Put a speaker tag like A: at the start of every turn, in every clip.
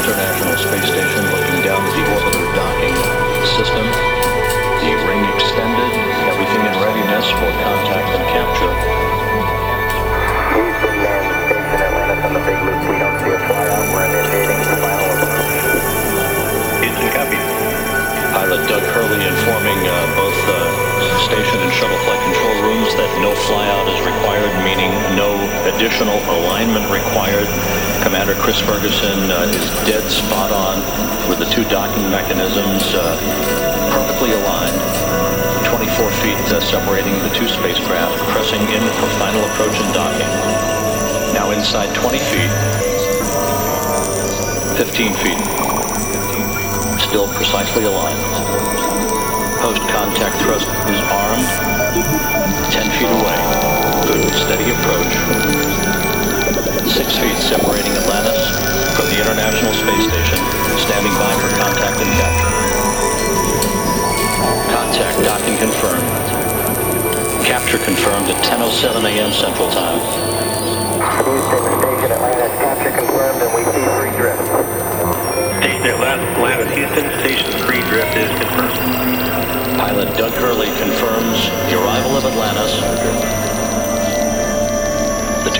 A: International Space Station looking down additional alignment required. Commander Chris Ferguson uh, is dead spot on with the two docking mechanisms uh, perfectly aligned. 24 feet uh, separating the two spacecraft, pressing in for final approach and docking. Now inside 20 feet, 15 feet, still precisely aligned. Post-contact thrust is armed, 10 feet away. Good, steady approach. Six feet separating Atlantis from the International Space Station, standing by for contact and capture. Contact docking confirmed. Capture confirmed at 10.07 a.m. Central Time.
B: Houston, station Atlantis, capture confirmed, and we see free drift.
C: Station Atlantis, Atlantis, Houston, station three drift is confirmed.
A: Pilot Doug Hurley confirms the arrival of Atlantis.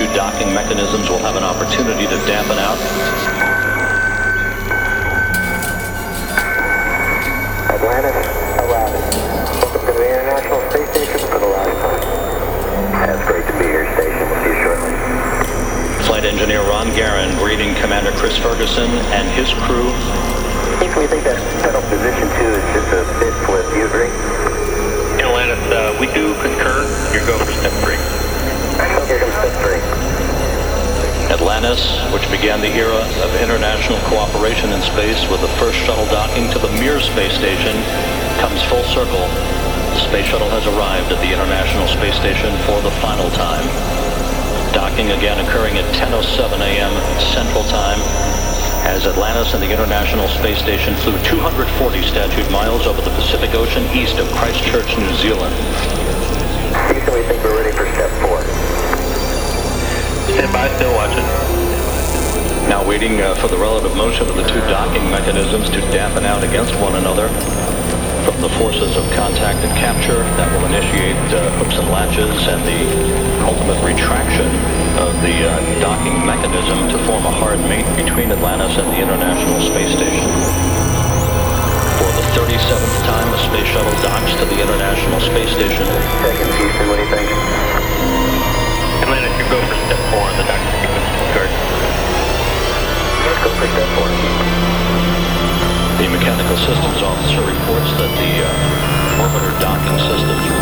A: Two docking mechanisms will have an opportunity to dampen out.
B: Atlantis, arriving. Welcome to the International Space Station for the last time. That's great to be here, station. We'll see you shortly.
A: Flight engineer Ron Garan greeting Commander Chris Ferguson and his crew.
B: Think we think that settled position two is just a bit flip.
A: Began the era of international cooperation in space with the first shuttle docking to the Mir space station, comes full circle. The space shuttle has arrived at the International Space Station for the final time. Docking again occurring at 10.07 a.m. Central Time as Atlantis and the International Space Station flew 240 statute miles over the Pacific Ocean east of Christchurch, New Zealand.
B: Houston, we think we're ready for step four.
C: Stand by, still watching.
A: Now waiting uh, for the relative motion of the two docking mechanisms to dampen out against one another from the forces of contact and capture that will initiate uh, hooks and latches and the ultimate retraction of the uh, docking mechanism to form a hard mate between Atlantis and the International Space Station. For the 37th time, a space shuttle docks to the International Space Station. Uh, orbiter docking system's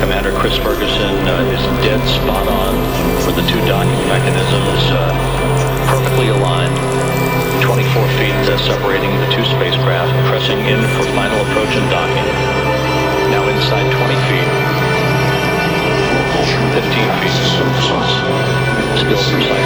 A: Commander Chris Ferguson uh, is dead spot on for the two docking mechanisms, uh, perfectly aligned. 24 feet uh, separating the two spacecraft, pressing in for final approach and docking. Now inside 20 feet. 15 feet. Still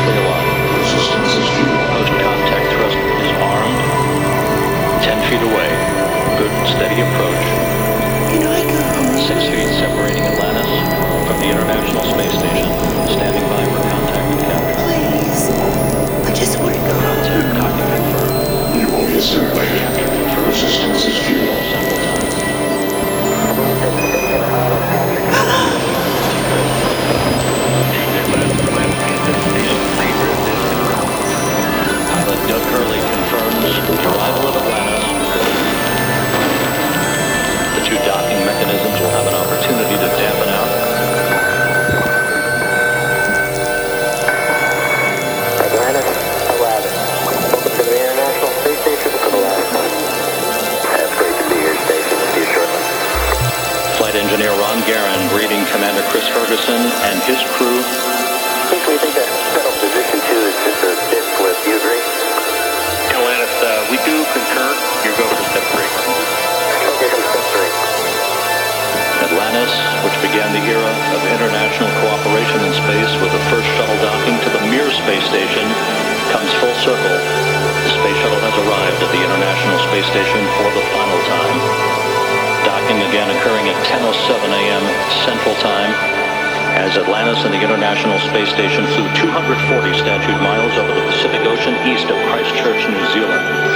A: Commander Chris Ferguson and his crew
B: Think we think that settled position two is just a bit flip. You agree?
C: Atlantis, uh, we do concur. You go for step three.
B: Okay, from step three.
A: Atlantis, which began the era of international cooperation in space with the first shuttle docking to the Mir space station, comes full circle. The space shuttle has arrived at the International Space Station for the final time. Docking again occurring at 10.07 a.m. Central Time as Atlantis and the International Space Station flew 240 statute miles over the Pacific Ocean east of Christchurch, New Zealand.